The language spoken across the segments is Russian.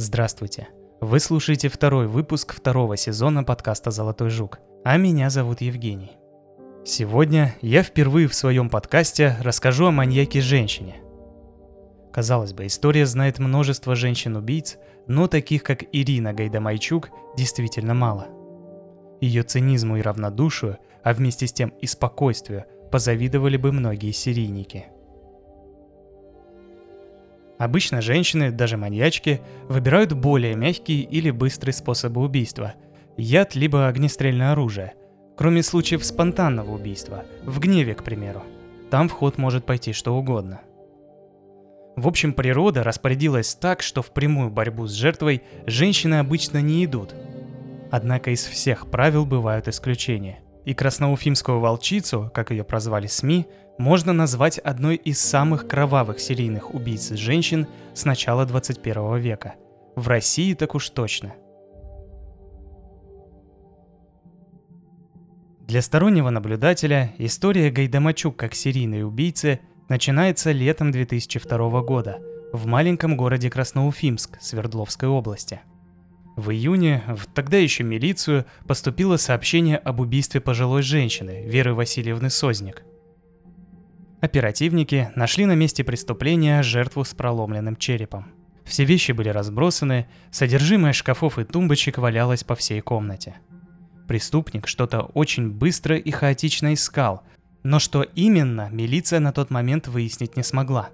Здравствуйте. Вы слушаете второй выпуск второго сезона подкаста «Золотой жук», а меня зовут Евгений. Сегодня я впервые в своем подкасте расскажу о маньяке-женщине. Казалось бы, история знает множество женщин-убийц, но таких, как Ирина Гайдамайчук, действительно мало. Ее цинизму и равнодушию, а вместе с тем и спокойствию, позавидовали бы многие серийники – Обычно женщины, даже маньячки, выбирают более мягкие или быстрые способы убийства. Яд либо огнестрельное оружие. Кроме случаев спонтанного убийства, в гневе, к примеру. Там в ход может пойти что угодно. В общем, природа распорядилась так, что в прямую борьбу с жертвой женщины обычно не идут. Однако из всех правил бывают исключения – и красноуфимскую волчицу, как ее прозвали СМИ, можно назвать одной из самых кровавых серийных убийц женщин с начала 21 века. В России так уж точно. Для стороннего наблюдателя история Гайдамачук как серийной убийцы начинается летом 2002 года в маленьком городе Красноуфимск Свердловской области – в июне в тогда еще милицию поступило сообщение об убийстве пожилой женщины Веры Васильевны Созник. Оперативники нашли на месте преступления жертву с проломленным черепом. Все вещи были разбросаны, содержимое шкафов и тумбочек валялось по всей комнате. Преступник что-то очень быстро и хаотично искал, но что именно, милиция на тот момент выяснить не смогла.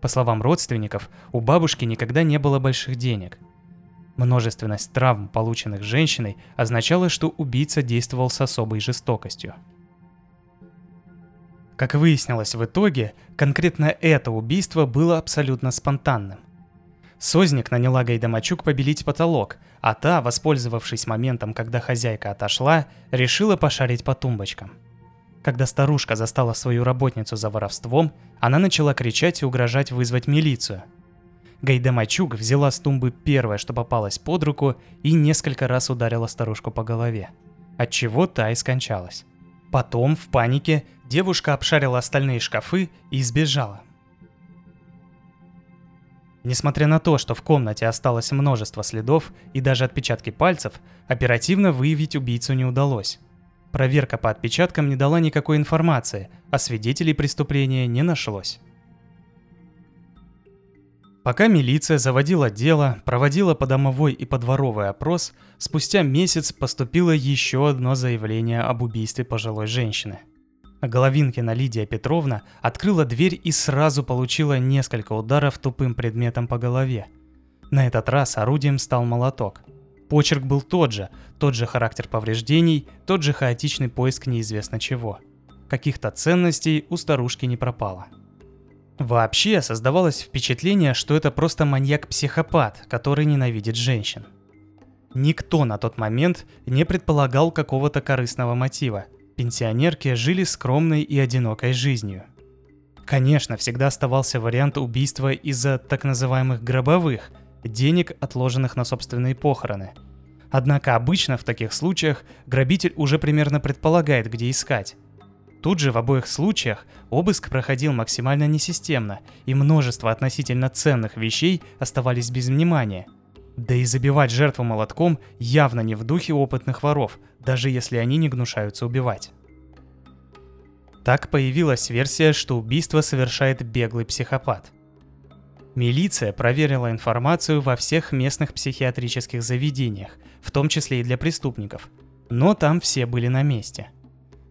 По словам родственников, у бабушки никогда не было больших денег – Множественность травм, полученных женщиной, означала, что убийца действовал с особой жестокостью. Как выяснилось в итоге, конкретно это убийство было абсолютно спонтанным. Созник наняла Гайдамачук побелить потолок, а та, воспользовавшись моментом, когда хозяйка отошла, решила пошарить по тумбочкам. Когда старушка застала свою работницу за воровством, она начала кричать и угрожать вызвать милицию – Гайдамачук взяла с тумбы первое, что попалось под руку, и несколько раз ударила старушку по голове, отчего та и скончалась. Потом, в панике, девушка обшарила остальные шкафы и сбежала. Несмотря на то, что в комнате осталось множество следов и даже отпечатки пальцев, оперативно выявить убийцу не удалось. Проверка по отпечаткам не дала никакой информации, а свидетелей преступления не нашлось. Пока милиция заводила дело, проводила подомовой и подворовый опрос, спустя месяц поступило еще одно заявление об убийстве пожилой женщины. Головинкина Лидия Петровна открыла дверь и сразу получила несколько ударов тупым предметом по голове. На этот раз орудием стал молоток. Почерк был тот же, тот же характер повреждений, тот же хаотичный поиск неизвестно чего. Каких-то ценностей у старушки не пропало. Вообще создавалось впечатление, что это просто маньяк-психопат, который ненавидит женщин. Никто на тот момент не предполагал какого-то корыстного мотива. Пенсионерки жили скромной и одинокой жизнью. Конечно, всегда оставался вариант убийства из-за так называемых гробовых, денег, отложенных на собственные похороны. Однако обычно в таких случаях грабитель уже примерно предполагает, где искать. Тут же в обоих случаях обыск проходил максимально несистемно, и множество относительно ценных вещей оставались без внимания. Да и забивать жертву молотком явно не в духе опытных воров, даже если они не гнушаются убивать. Так появилась версия, что убийство совершает беглый психопат. Милиция проверила информацию во всех местных психиатрических заведениях, в том числе и для преступников, но там все были на месте –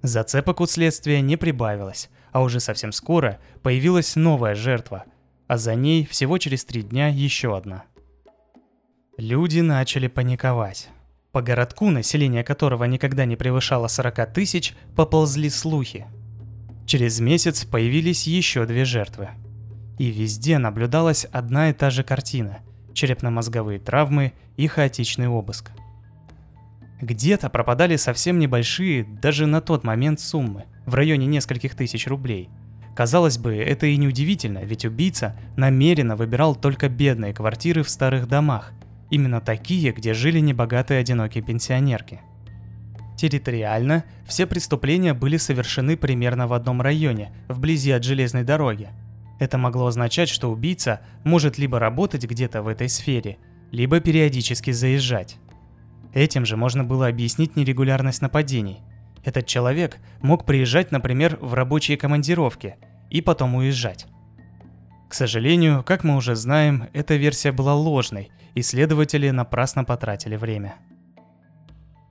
Зацепок у следствия не прибавилось, а уже совсем скоро появилась новая жертва, а за ней всего через три дня еще одна. Люди начали паниковать. По городку, население которого никогда не превышало 40 тысяч, поползли слухи. Через месяц появились еще две жертвы. И везде наблюдалась одна и та же картина – черепно-мозговые травмы и хаотичный обыск – где-то пропадали совсем небольшие, даже на тот момент суммы, в районе нескольких тысяч рублей. Казалось бы, это и не удивительно, ведь убийца намеренно выбирал только бедные квартиры в старых домах, именно такие, где жили небогатые одинокие пенсионерки. Территориально все преступления были совершены примерно в одном районе, вблизи от железной дороги. Это могло означать, что убийца может либо работать где-то в этой сфере, либо периодически заезжать. Этим же можно было объяснить нерегулярность нападений. Этот человек мог приезжать, например, в рабочие командировки и потом уезжать. К сожалению, как мы уже знаем, эта версия была ложной, и следователи напрасно потратили время.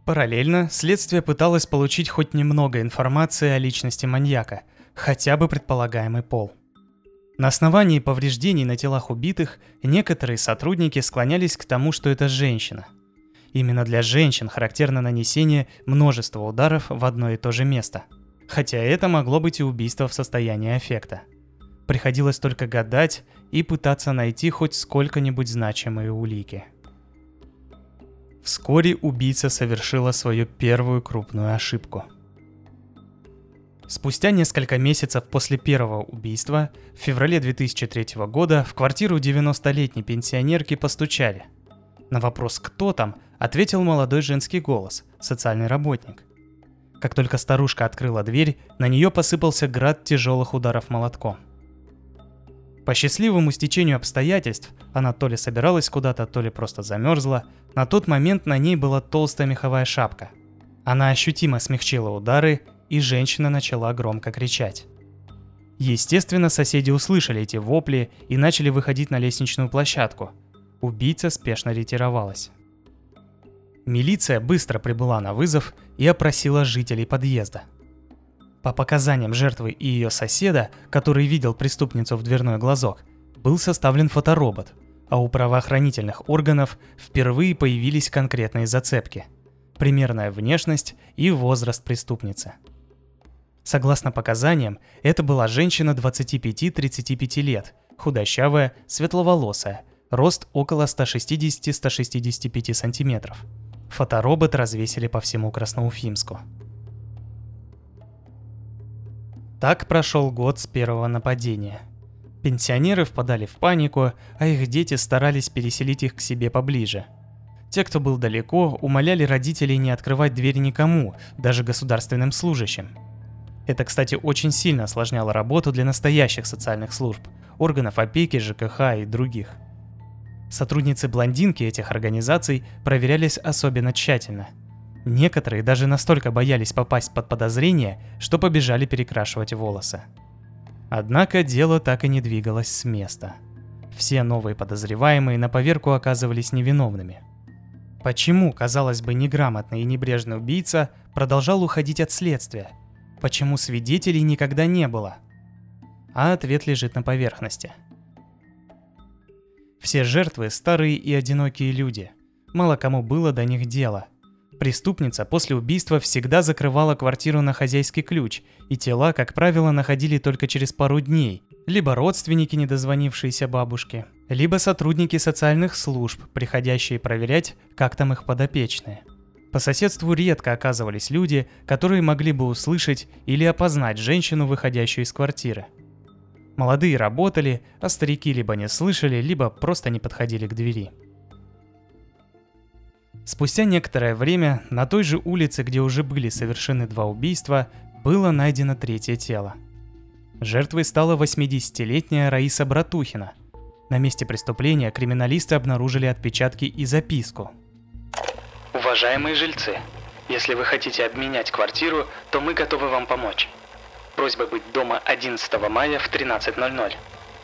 Параллельно следствие пыталось получить хоть немного информации о личности маньяка, хотя бы предполагаемый пол. На основании повреждений на телах убитых некоторые сотрудники склонялись к тому, что это женщина. Именно для женщин характерно нанесение множества ударов в одно и то же место. Хотя это могло быть и убийство в состоянии аффекта. Приходилось только гадать и пытаться найти хоть сколько-нибудь значимые улики. Вскоре убийца совершила свою первую крупную ошибку. Спустя несколько месяцев после первого убийства, в феврале 2003 года, в квартиру 90-летней пенсионерки постучали. На вопрос «Кто там?» ответил молодой женский голос, социальный работник. Как только старушка открыла дверь, на нее посыпался град тяжелых ударов молотком – по счастливому стечению обстоятельств, она то ли собиралась куда-то, то ли просто замерзла, на тот момент на ней была толстая меховая шапка. Она ощутимо смягчила удары, и женщина начала громко кричать. Естественно, соседи услышали эти вопли и начали выходить на лестничную площадку. Убийца спешно ретировалась. Милиция быстро прибыла на вызов и опросила жителей подъезда – по показаниям жертвы и ее соседа, который видел преступницу в дверной глазок, был составлен фоторобот, а у правоохранительных органов впервые появились конкретные зацепки – примерная внешность и возраст преступницы. Согласно показаниям, это была женщина 25-35 лет, худощавая, светловолосая, рост около 160-165 сантиметров. Фоторобот развесили по всему Красноуфимску. Так прошел год с первого нападения. Пенсионеры впадали в панику, а их дети старались переселить их к себе поближе. Те, кто был далеко, умоляли родителей не открывать дверь никому, даже государственным служащим. Это, кстати, очень сильно осложняло работу для настоящих социальных служб, органов опеки, ЖКХ и других. Сотрудницы-блондинки этих организаций проверялись особенно тщательно – Некоторые даже настолько боялись попасть под подозрение, что побежали перекрашивать волосы. Однако дело так и не двигалось с места. Все новые подозреваемые на поверку оказывались невиновными. Почему, казалось бы, неграмотный и небрежный убийца продолжал уходить от следствия? Почему свидетелей никогда не было? А ответ лежит на поверхности. Все жертвы – старые и одинокие люди. Мало кому было до них дело – Преступница после убийства всегда закрывала квартиру на хозяйский ключ, и тела, как правило, находили только через пару дней. Либо родственники, недозвонившиеся бабушке, либо сотрудники социальных служб, приходящие проверять, как там их подопечные. По соседству редко оказывались люди, которые могли бы услышать или опознать женщину, выходящую из квартиры. Молодые работали, а старики либо не слышали, либо просто не подходили к двери. Спустя некоторое время на той же улице, где уже были совершены два убийства, было найдено третье тело. Жертвой стала 80-летняя Раиса Братухина. На месте преступления криминалисты обнаружили отпечатки и записку. Уважаемые жильцы, если вы хотите обменять квартиру, то мы готовы вам помочь. Просьба быть дома 11 мая в 13.00.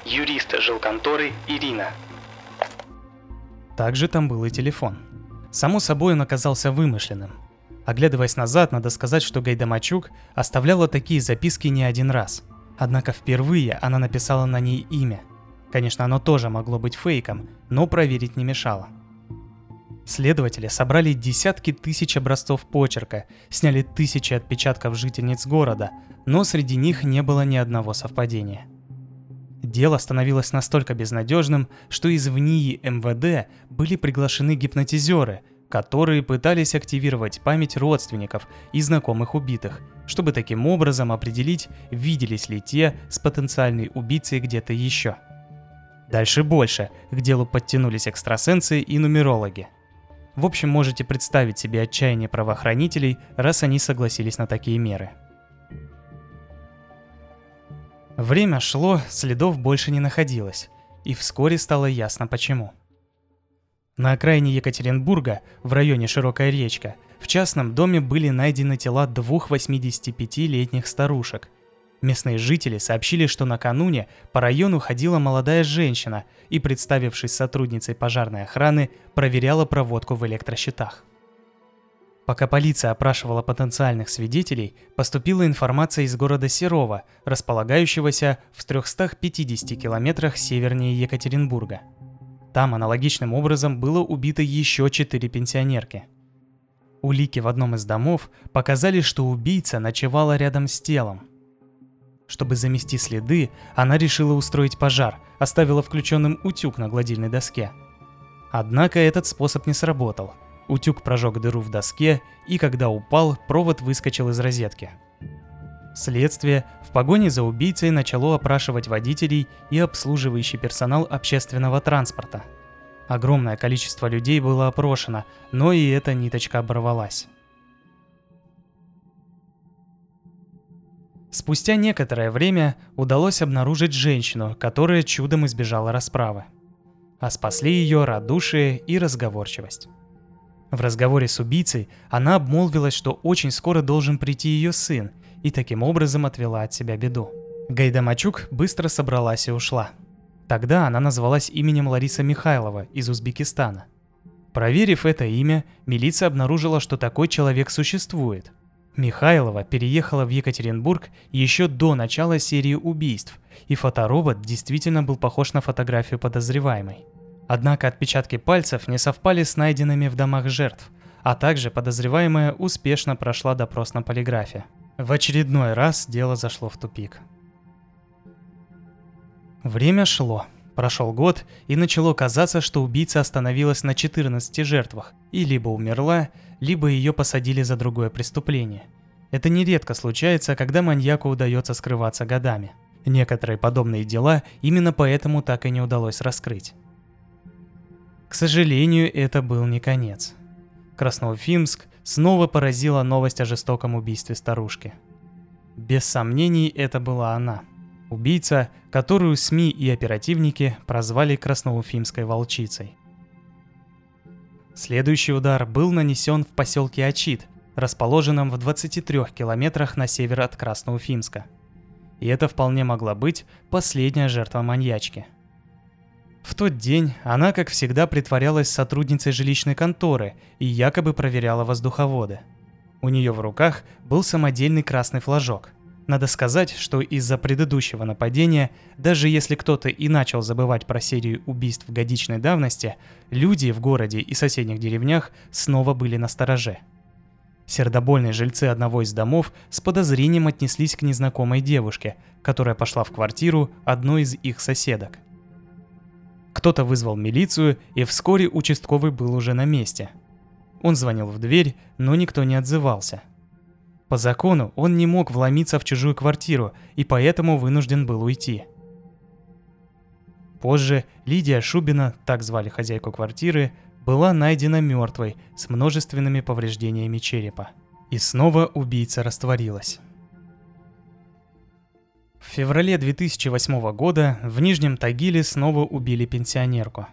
Юрист жилконторы Ирина. Также там был и телефон – Само собой он оказался вымышленным. Оглядываясь назад, надо сказать, что Гайдамачук оставляла такие записки не один раз. Однако впервые она написала на ней имя. Конечно, оно тоже могло быть фейком, но проверить не мешало. Следователи собрали десятки тысяч образцов почерка, сняли тысячи отпечатков жительниц города, но среди них не было ни одного совпадения – Дело становилось настолько безнадежным, что из ВНИИ МВД были приглашены гипнотизеры, которые пытались активировать память родственников и знакомых убитых, чтобы таким образом определить, виделись ли те с потенциальной убийцей где-то еще. Дальше больше, к делу подтянулись экстрасенсы и нумерологи. В общем, можете представить себе отчаяние правоохранителей, раз они согласились на такие меры. Время шло, следов больше не находилось, и вскоре стало ясно почему. На окраине Екатеринбурга, в районе Широкая речка, в частном доме были найдены тела двух 85-летних старушек. Местные жители сообщили, что накануне по району ходила молодая женщина и, представившись сотрудницей пожарной охраны, проверяла проводку в электрощитах. Пока полиция опрашивала потенциальных свидетелей, поступила информация из города Серова, располагающегося в 350 километрах севернее Екатеринбурга – там аналогичным образом было убито еще четыре пенсионерки. Улики в одном из домов показали, что убийца ночевала рядом с телом. Чтобы замести следы, она решила устроить пожар, оставила включенным утюг на гладильной доске. Однако этот способ не сработал. Утюг прожег дыру в доске, и когда упал, провод выскочил из розетки. Следствие в погоне за убийцей начало опрашивать водителей и обслуживающий персонал общественного транспорта. Огромное количество людей было опрошено, но и эта ниточка оборвалась. Спустя некоторое время удалось обнаружить женщину, которая чудом избежала расправы. А спасли ее радушие и разговорчивость. В разговоре с убийцей она обмолвилась, что очень скоро должен прийти ее сын, и таким образом отвела от себя беду. Гайдамачук быстро собралась и ушла. Тогда она назвалась именем Лариса Михайлова из Узбекистана. Проверив это имя, милиция обнаружила, что такой человек существует. Михайлова переехала в Екатеринбург еще до начала серии убийств, и фоторобот действительно был похож на фотографию подозреваемой. Однако отпечатки пальцев не совпали с найденными в домах жертв, а также подозреваемая успешно прошла допрос на полиграфе. В очередной раз дело зашло в тупик. Время шло. Прошел год, и начало казаться, что убийца остановилась на 14 жертвах и либо умерла, либо ее посадили за другое преступление. Это нередко случается, когда маньяку удается скрываться годами. Некоторые подобные дела именно поэтому так и не удалось раскрыть. К сожалению, это был не конец. Красноуфимск снова поразила новость о жестоком убийстве старушки. Без сомнений, это была она. Убийца, которую СМИ и оперативники прозвали Красноуфимской волчицей. Следующий удар был нанесен в поселке Ачит, расположенном в 23 километрах на север от Красноуфимска. И это вполне могла быть последняя жертва маньячки – в тот день она, как всегда, притворялась сотрудницей жилищной конторы и якобы проверяла воздуховоды. У нее в руках был самодельный красный флажок. Надо сказать, что из-за предыдущего нападения, даже если кто-то и начал забывать про серию убийств годичной давности, люди в городе и соседних деревнях снова были на стороже. Сердобольные жильцы одного из домов с подозрением отнеслись к незнакомой девушке, которая пошла в квартиру одной из их соседок. Кто-то вызвал милицию, и вскоре участковый был уже на месте. Он звонил в дверь, но никто не отзывался. По закону он не мог вломиться в чужую квартиру и поэтому вынужден был уйти. Позже Лидия Шубина, так звали хозяйку квартиры, была найдена мертвой с множественными повреждениями черепа. И снова убийца растворилась. В феврале 2008 года в Нижнем Тагиле снова убили пенсионерку.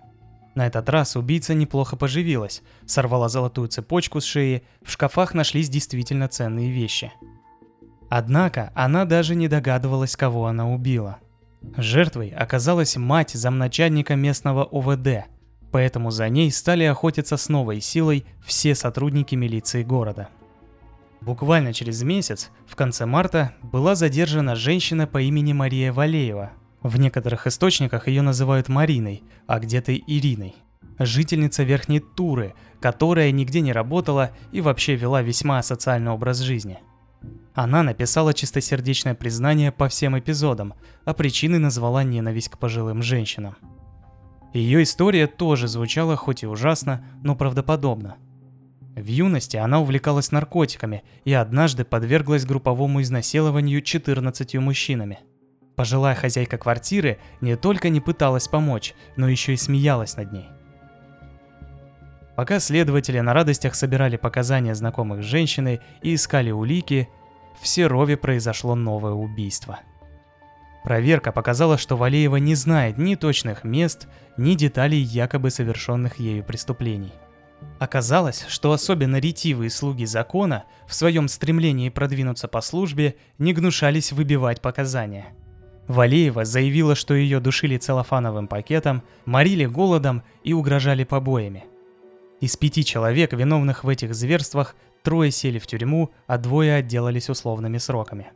На этот раз убийца неплохо поживилась, сорвала золотую цепочку с шеи, в шкафах нашлись действительно ценные вещи. Однако она даже не догадывалась, кого она убила. Жертвой оказалась мать замначальника местного ОВД, поэтому за ней стали охотиться с новой силой все сотрудники милиции города. Буквально через месяц, в конце марта, была задержана женщина по имени Мария Валеева. В некоторых источниках ее называют Мариной, а где-то Ириной. Жительница Верхней Туры, которая нигде не работала и вообще вела весьма асоциальный образ жизни. Она написала чистосердечное признание по всем эпизодам, а причиной назвала ненависть к пожилым женщинам. Ее история тоже звучала хоть и ужасно, но правдоподобно – в юности она увлекалась наркотиками и однажды подверглась групповому изнасилованию 14 мужчинами. Пожилая хозяйка квартиры не только не пыталась помочь, но еще и смеялась над ней. Пока следователи на радостях собирали показания знакомых женщины и искали улики, в Серове произошло новое убийство. Проверка показала, что Валеева не знает ни точных мест, ни деталей якобы совершенных ею преступлений. Оказалось, что особенно ретивые слуги закона в своем стремлении продвинуться по службе не гнушались выбивать показания. Валеева заявила, что ее душили целлофановым пакетом, морили голодом и угрожали побоями. Из пяти человек, виновных в этих зверствах, трое сели в тюрьму, а двое отделались условными сроками.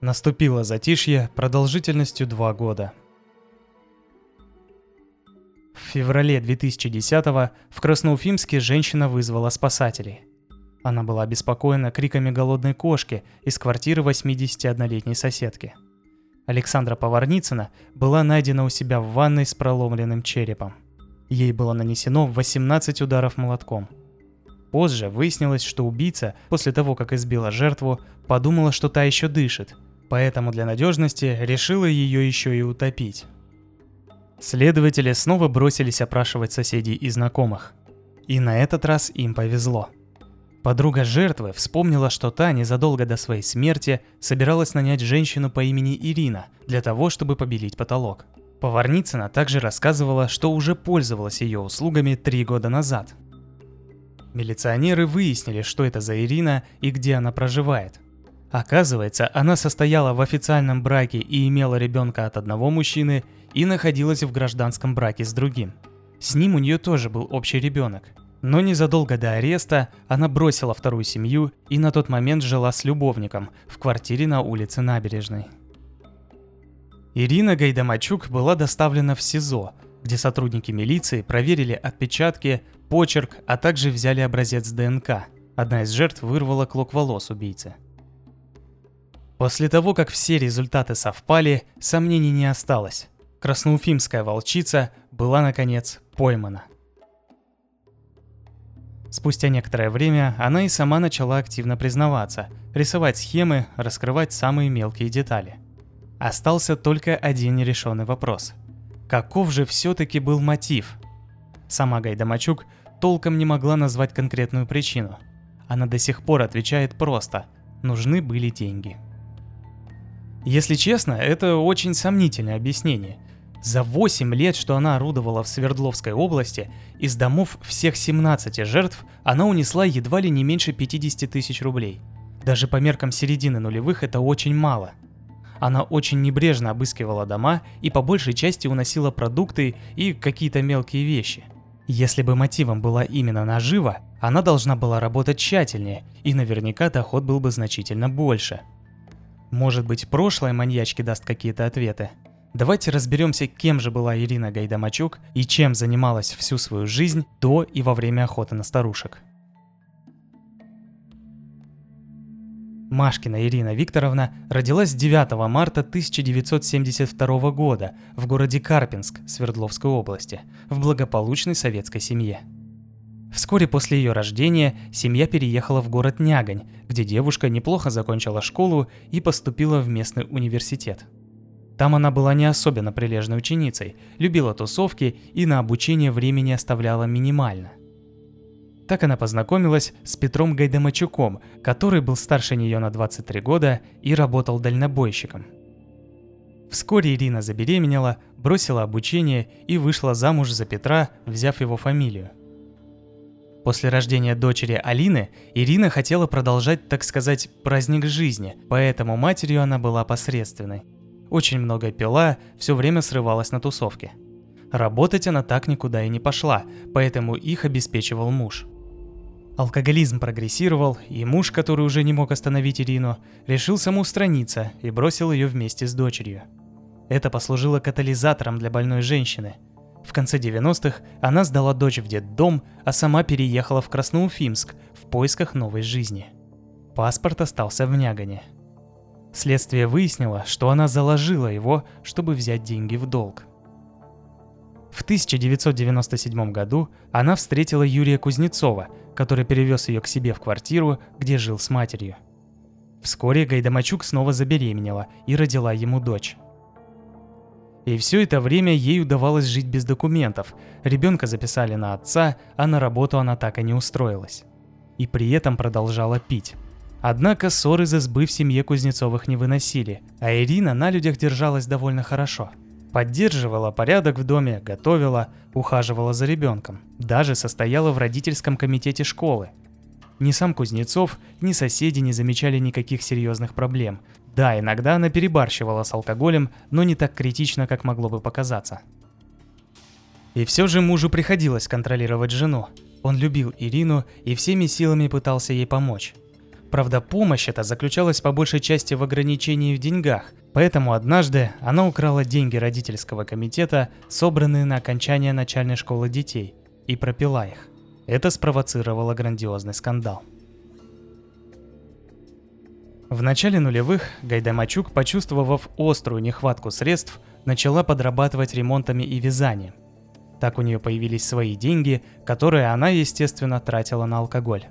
Наступило затишье продолжительностью два года. В феврале 2010-го в Красноуфимске женщина вызвала спасателей. Она была обеспокоена криками голодной кошки из квартиры 81-летней соседки. Александра Поварницына была найдена у себя в ванной с проломленным черепом. Ей было нанесено 18 ударов молотком. Позже выяснилось, что убийца, после того, как избила жертву, подумала, что та еще дышит – поэтому для надежности решила ее еще и утопить. Следователи снова бросились опрашивать соседей и знакомых. И на этот раз им повезло. Подруга жертвы вспомнила, что та незадолго до своей смерти собиралась нанять женщину по имени Ирина для того, чтобы побелить потолок. Поварницына также рассказывала, что уже пользовалась ее услугами три года назад. Милиционеры выяснили, что это за Ирина и где она проживает – Оказывается, она состояла в официальном браке и имела ребенка от одного мужчины и находилась в гражданском браке с другим. С ним у нее тоже был общий ребенок. Но незадолго до ареста она бросила вторую семью и на тот момент жила с любовником в квартире на улице Набережной. Ирина Гайдамачук была доставлена в СИЗО, где сотрудники милиции проверили отпечатки, почерк, а также взяли образец ДНК. Одна из жертв вырвала клок волос убийцы – После того, как все результаты совпали, сомнений не осталось. Красноуфимская волчица была, наконец, поймана. Спустя некоторое время она и сама начала активно признаваться, рисовать схемы, раскрывать самые мелкие детали. Остался только один нерешенный вопрос. Каков же все-таки был мотив? Сама Гайдамачук толком не могла назвать конкретную причину. Она до сих пор отвечает просто – нужны были деньги. Если честно, это очень сомнительное объяснение. За 8 лет, что она орудовала в Свердловской области, из домов всех 17 жертв она унесла едва ли не меньше 50 тысяч рублей. Даже по меркам середины нулевых это очень мало. Она очень небрежно обыскивала дома и по большей части уносила продукты и какие-то мелкие вещи. Если бы мотивом была именно нажива, она должна была работать тщательнее, и наверняка доход был бы значительно больше – может быть, прошлое маньячки даст какие-то ответы? Давайте разберемся, кем же была Ирина Гайдамачук и чем занималась всю свою жизнь до и во время охоты на старушек. Машкина Ирина Викторовна родилась 9 марта 1972 года в городе Карпинск Свердловской области в благополучной советской семье. Вскоре после ее рождения семья переехала в город Нягань, где девушка неплохо закончила школу и поступила в местный университет. Там она была не особенно прилежной ученицей, любила тусовки и на обучение времени оставляла минимально. Так она познакомилась с Петром Гайдамачуком, который был старше нее на 23 года и работал дальнобойщиком. Вскоре Ирина забеременела, бросила обучение и вышла замуж за Петра, взяв его фамилию. После рождения дочери Алины Ирина хотела продолжать, так сказать, праздник жизни, поэтому матерью она была посредственной. Очень много пила, все время срывалась на тусовке. Работать она так никуда и не пошла, поэтому их обеспечивал муж. Алкоголизм прогрессировал, и муж, который уже не мог остановить Ирину, решил самоустраниться и бросил ее вместе с дочерью. Это послужило катализатором для больной женщины – в конце 90-х она сдала дочь в детдом, а сама переехала в Красноуфимск в поисках новой жизни. Паспорт остался в Нягане. Следствие выяснило, что она заложила его, чтобы взять деньги в долг. В 1997 году она встретила Юрия Кузнецова, который перевез ее к себе в квартиру, где жил с матерью. Вскоре Гайдамачук снова забеременела и родила ему дочь. И все это время ей удавалось жить без документов. Ребенка записали на отца, а на работу она так и не устроилась. И при этом продолжала пить. Однако ссоры за сбы в семье Кузнецовых не выносили, а Ирина на людях держалась довольно хорошо. Поддерживала порядок в доме, готовила, ухаживала за ребенком. Даже состояла в родительском комитете школы. Ни сам Кузнецов, ни соседи не замечали никаких серьезных проблем. Да, иногда она перебарщивала с алкоголем, но не так критично, как могло бы показаться. И все же мужу приходилось контролировать жену. Он любил Ирину и всеми силами пытался ей помочь. Правда, помощь эта заключалась по большей части в ограничении в деньгах, поэтому однажды она украла деньги родительского комитета, собранные на окончание начальной школы детей, и пропила их. Это спровоцировало грандиозный скандал. В начале нулевых Гайдамачук, почувствовав острую нехватку средств, начала подрабатывать ремонтами и вязанием. Так у нее появились свои деньги, которые она, естественно, тратила на алкоголь.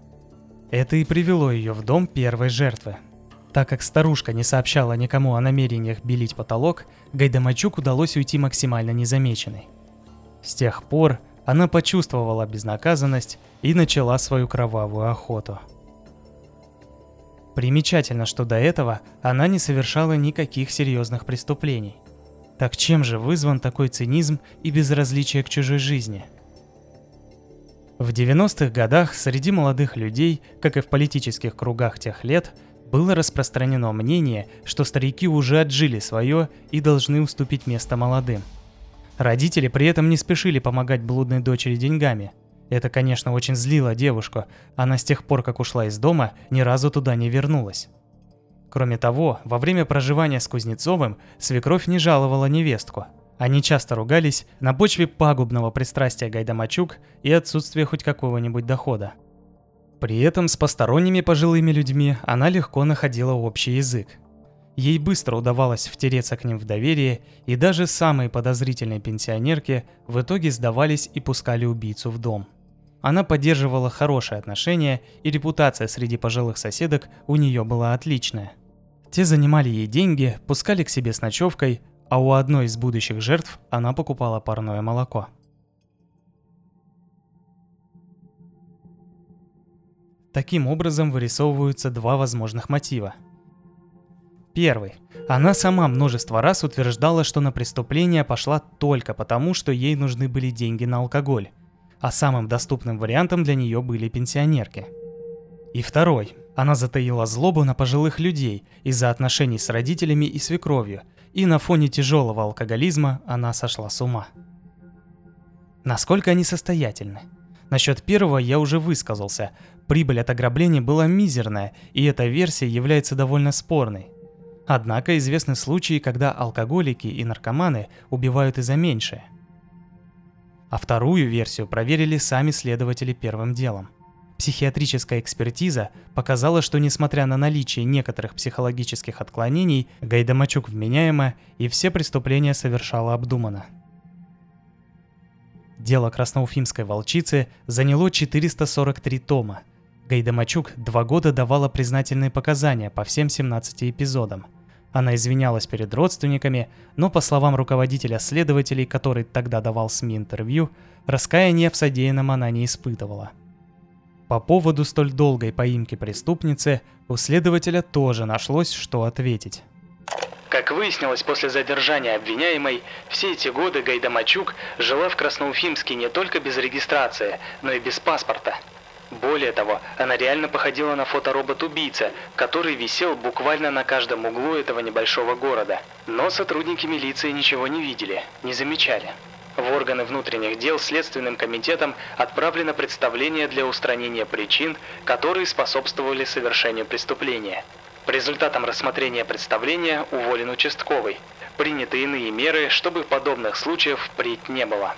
Это и привело ее в дом первой жертвы. Так как старушка не сообщала никому о намерениях белить потолок, Гайдамачук удалось уйти максимально незамеченной. С тех пор она почувствовала безнаказанность и начала свою кровавую охоту. Примечательно, что до этого она не совершала никаких серьезных преступлений. Так чем же вызван такой цинизм и безразличие к чужой жизни – в 90-х годах среди молодых людей, как и в политических кругах тех лет, было распространено мнение, что старики уже отжили свое и должны уступить место молодым. Родители при этом не спешили помогать блудной дочери деньгами. Это, конечно, очень злило девушку, она с тех пор, как ушла из дома, ни разу туда не вернулась. Кроме того, во время проживания с Кузнецовым свекровь не жаловала невестку – они часто ругались на почве пагубного пристрастия Гайдамачук и отсутствия хоть какого-нибудь дохода. При этом с посторонними пожилыми людьми она легко находила общий язык. Ей быстро удавалось втереться к ним в доверие, и даже самые подозрительные пенсионерки в итоге сдавались и пускали убийцу в дом. Она поддерживала хорошие отношения, и репутация среди пожилых соседок у нее была отличная. Те занимали ей деньги, пускали к себе с ночевкой, а у одной из будущих жертв она покупала парное молоко. Таким образом вырисовываются два возможных мотива. Первый. Она сама множество раз утверждала, что на преступление пошла только потому, что ей нужны были деньги на алкоголь, а самым доступным вариантом для нее были пенсионерки. И второй. Она затаила злобу на пожилых людей из-за отношений с родителями и свекровью – и на фоне тяжелого алкоголизма она сошла с ума. Насколько они состоятельны? Насчет первого я уже высказался. Прибыль от ограбления была мизерная, и эта версия является довольно спорной. Однако известны случаи, когда алкоголики и наркоманы убивают и за меньшее. А вторую версию проверили сами следователи первым делом. Психиатрическая экспертиза показала, что несмотря на наличие некоторых психологических отклонений, Гайдамачук вменяема и все преступления совершала обдуманно. Дело красноуфимской волчицы заняло 443 тома. Гайдамачук два года давала признательные показания по всем 17 эпизодам. Она извинялась перед родственниками, но, по словам руководителя следователей, который тогда давал СМИ интервью, раскаяния в содеянном она не испытывала – по поводу столь долгой поимки преступницы у следователя тоже нашлось, что ответить. Как выяснилось после задержания обвиняемой, все эти годы Гайдамачук жила в Красноуфимске не только без регистрации, но и без паспорта. Более того, она реально походила на фоторобот-убийца, который висел буквально на каждом углу этого небольшого города. Но сотрудники милиции ничего не видели, не замечали. В органы внутренних дел Следственным комитетом отправлено представление для устранения причин, которые способствовали совершению преступления. По результатам рассмотрения представления уволен участковый. Приняты иные меры, чтобы подобных случаев впредь не было.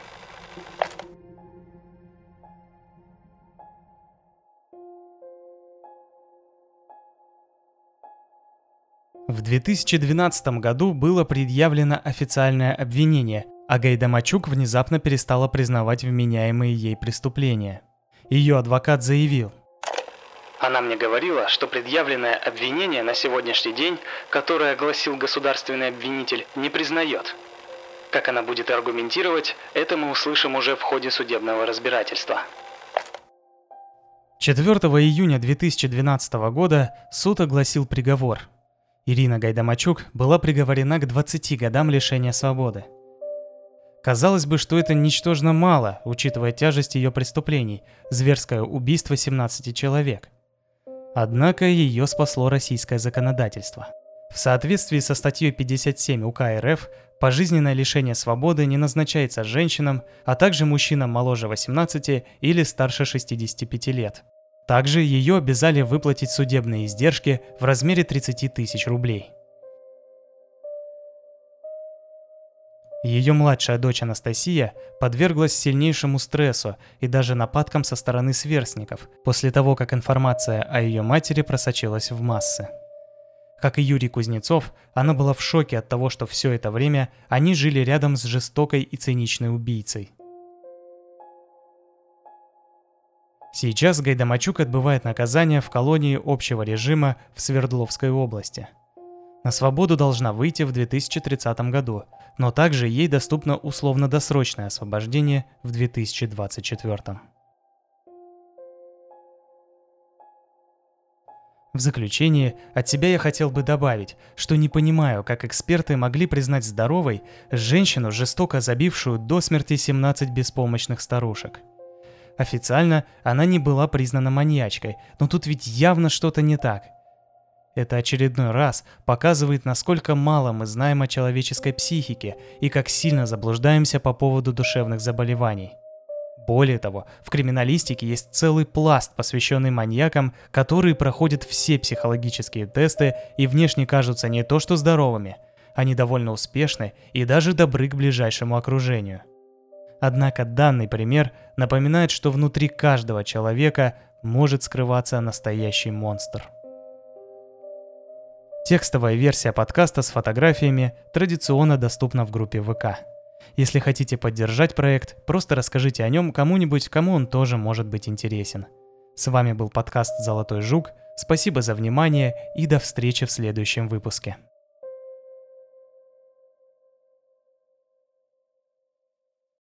В 2012 году было предъявлено официальное обвинение – а Гайдамачук внезапно перестала признавать вменяемые ей преступления. Ее адвокат заявил. Она мне говорила, что предъявленное обвинение на сегодняшний день, которое огласил государственный обвинитель, не признает. Как она будет аргументировать, это мы услышим уже в ходе судебного разбирательства. 4 июня 2012 года суд огласил приговор. Ирина Гайдамачук была приговорена к 20 годам лишения свободы. Казалось бы, что это ничтожно мало, учитывая тяжесть ее преступлений – зверское убийство 17 человек. Однако ее спасло российское законодательство. В соответствии со статьей 57 УК РФ, пожизненное лишение свободы не назначается женщинам, а также мужчинам моложе 18 или старше 65 лет. Также ее обязали выплатить судебные издержки в размере 30 тысяч рублей. Ее младшая дочь Анастасия подверглась сильнейшему стрессу и даже нападкам со стороны сверстников, после того, как информация о ее матери просочилась в массы. Как и Юрий Кузнецов, она была в шоке от того, что все это время они жили рядом с жестокой и циничной убийцей. Сейчас Гайдамачук отбывает наказание в колонии общего режима в Свердловской области. На свободу должна выйти в 2030 году, но также ей доступно условно-досрочное освобождение в 2024. В заключение, от себя я хотел бы добавить, что не понимаю, как эксперты могли признать здоровой женщину, жестоко забившую до смерти 17 беспомощных старушек – Официально она не была признана маньячкой, но тут ведь явно что-то не так. Это очередной раз показывает, насколько мало мы знаем о человеческой психике и как сильно заблуждаемся по поводу душевных заболеваний. Более того, в криминалистике есть целый пласт, посвященный маньякам, которые проходят все психологические тесты и внешне кажутся не то что здоровыми, они довольно успешны и даже добры к ближайшему окружению. Однако данный пример напоминает, что внутри каждого человека может скрываться настоящий монстр. Текстовая версия подкаста с фотографиями традиционно доступна в группе ВК. Если хотите поддержать проект, просто расскажите о нем кому-нибудь, кому он тоже может быть интересен. С вами был подкаст «Золотой жук». Спасибо за внимание и до встречи в следующем выпуске.